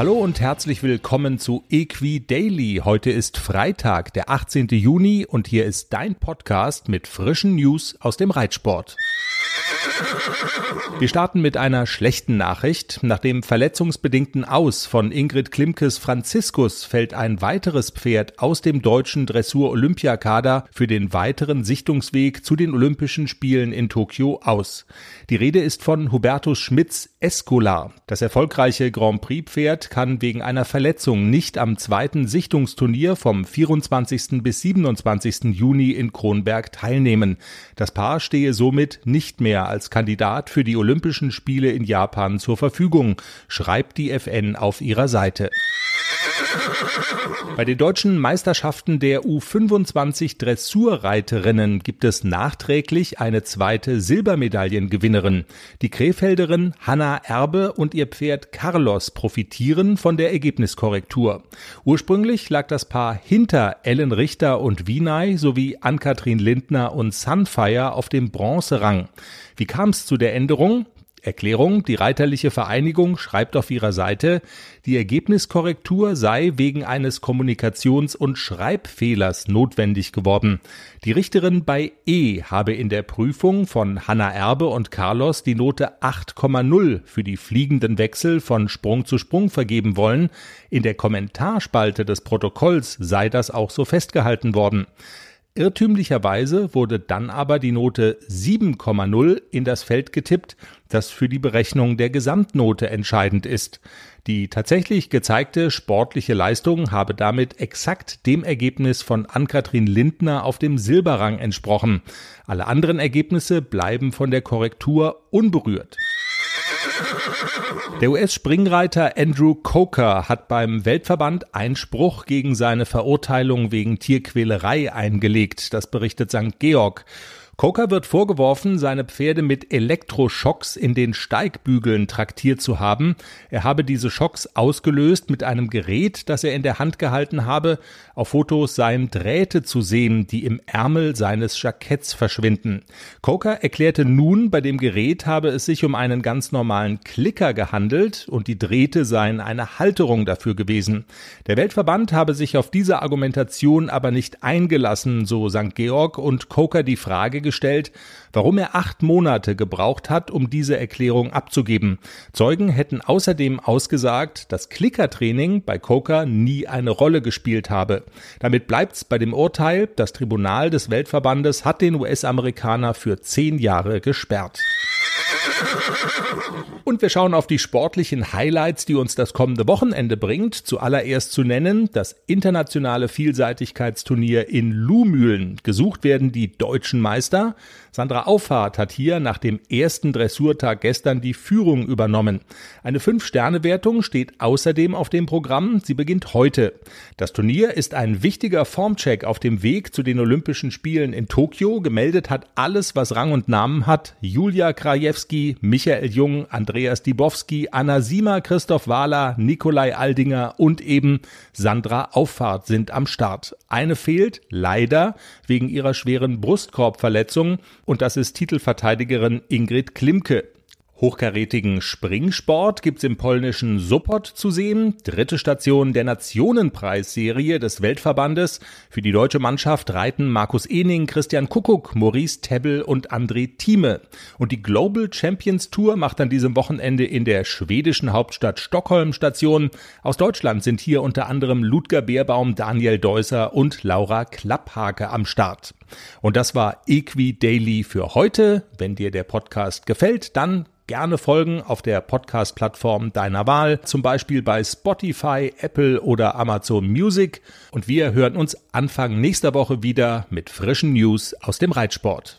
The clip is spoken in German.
Hallo und herzlich willkommen zu Equi Daily. Heute ist Freitag, der 18. Juni und hier ist dein Podcast mit frischen News aus dem Reitsport. Wir starten mit einer schlechten Nachricht. Nach dem verletzungsbedingten Aus von Ingrid Klimkes Franziskus fällt ein weiteres Pferd aus dem deutschen Dressur-Olympiakader für den weiteren Sichtungsweg zu den Olympischen Spielen in Tokio aus. Die Rede ist von Hubertus Schmitz Escolar. Das erfolgreiche Grand Prix Pferd kann wegen einer Verletzung nicht am zweiten Sichtungsturnier vom 24. bis 27. Juni in Kronberg teilnehmen. Das Paar stehe somit nicht mehr als Kandidat für die Olympischen Spiele in Japan zur Verfügung, schreibt die FN auf ihrer Seite. Bei den deutschen Meisterschaften der U25 Dressurreiterinnen gibt es nachträglich eine zweite Silbermedaillengewinnerin. Die Krefelderin Hanna Erbe und ihr Pferd Carlos profitieren von der Ergebniskorrektur. Ursprünglich lag das Paar hinter Ellen Richter und Wienay sowie Ann-Kathrin Lindner und Sunfire auf dem Bronzerang. Wie kam es zu der Änderung? Erklärung, die Reiterliche Vereinigung schreibt auf ihrer Seite, die Ergebniskorrektur sei wegen eines Kommunikations- und Schreibfehlers notwendig geworden. Die Richterin bei E habe in der Prüfung von Hanna Erbe und Carlos die Note 8,0 für die fliegenden Wechsel von Sprung zu Sprung vergeben wollen. In der Kommentarspalte des Protokolls sei das auch so festgehalten worden. Irrtümlicherweise wurde dann aber die Note 7,0 in das Feld getippt, das für die Berechnung der Gesamtnote entscheidend ist. Die tatsächlich gezeigte sportliche Leistung habe damit exakt dem Ergebnis von Ann-Kathrin Lindner auf dem Silberrang entsprochen. Alle anderen Ergebnisse bleiben von der Korrektur unberührt. Der US-Springreiter Andrew Coker hat beim Weltverband Einspruch gegen seine Verurteilung wegen Tierquälerei eingelegt. Das berichtet St. Georg. Coker wird vorgeworfen, seine Pferde mit Elektroschocks in den Steigbügeln traktiert zu haben. Er habe diese Schocks ausgelöst mit einem Gerät, das er in der Hand gehalten habe. Auf Fotos seien Drähte zu sehen, die im Ärmel seines Jacketts verschwinden. Coker erklärte nun, bei dem Gerät habe es sich um einen ganz normalen Klicker gehandelt und die Drähte seien eine Halterung dafür gewesen. Der Weltverband habe sich auf diese Argumentation aber nicht eingelassen, so St. Georg und Coker die Frage gestellt, warum er acht Monate gebraucht hat, um diese Erklärung abzugeben. Zeugen hätten außerdem ausgesagt, dass Klickertraining bei Coker nie eine Rolle gespielt habe. Damit bleibt's bei dem Urteil, das Tribunal des Weltverbandes hat den US-Amerikaner für zehn Jahre gesperrt. Und wir schauen auf die sportlichen Highlights, die uns das kommende Wochenende bringt. Zuallererst zu nennen das internationale Vielseitigkeitsturnier in Luhmühlen. Gesucht werden die deutschen Meister. Sandra Auffahrt hat hier nach dem ersten Dressurtag gestern die Führung übernommen. Eine Fünf-Sterne-Wertung steht außerdem auf dem Programm. Sie beginnt heute. Das Turnier ist ein wichtiger Formcheck auf dem Weg zu den Olympischen Spielen in Tokio. Gemeldet hat alles, was Rang und Namen hat. Julia Krajewski, Michael Jung, Andreas Dibowski, Anna Siemer, Christoph Wahler, Nikolai Aldinger und eben Sandra Auffahrt sind am Start. Eine fehlt, leider, wegen ihrer schweren Brustkorbverletzung und das ist Titelverteidigerin Ingrid Klimke. Hochkarätigen Springsport gibt's im polnischen Sopot zu sehen. Dritte Station der Nationenpreisserie des Weltverbandes. Für die deutsche Mannschaft reiten Markus Ening, Christian Kuckuck, Maurice Tebbel und André Thieme. Und die Global Champions Tour macht an diesem Wochenende in der schwedischen Hauptstadt Stockholm Station. Aus Deutschland sind hier unter anderem Ludger Beerbaum, Daniel Deusser und Laura Klapphake am Start. Und das war Equi Daily für heute. Wenn dir der Podcast gefällt, dann gerne folgen auf der Podcast-Plattform deiner Wahl, zum Beispiel bei Spotify, Apple oder Amazon Music. Und wir hören uns Anfang nächster Woche wieder mit frischen News aus dem Reitsport.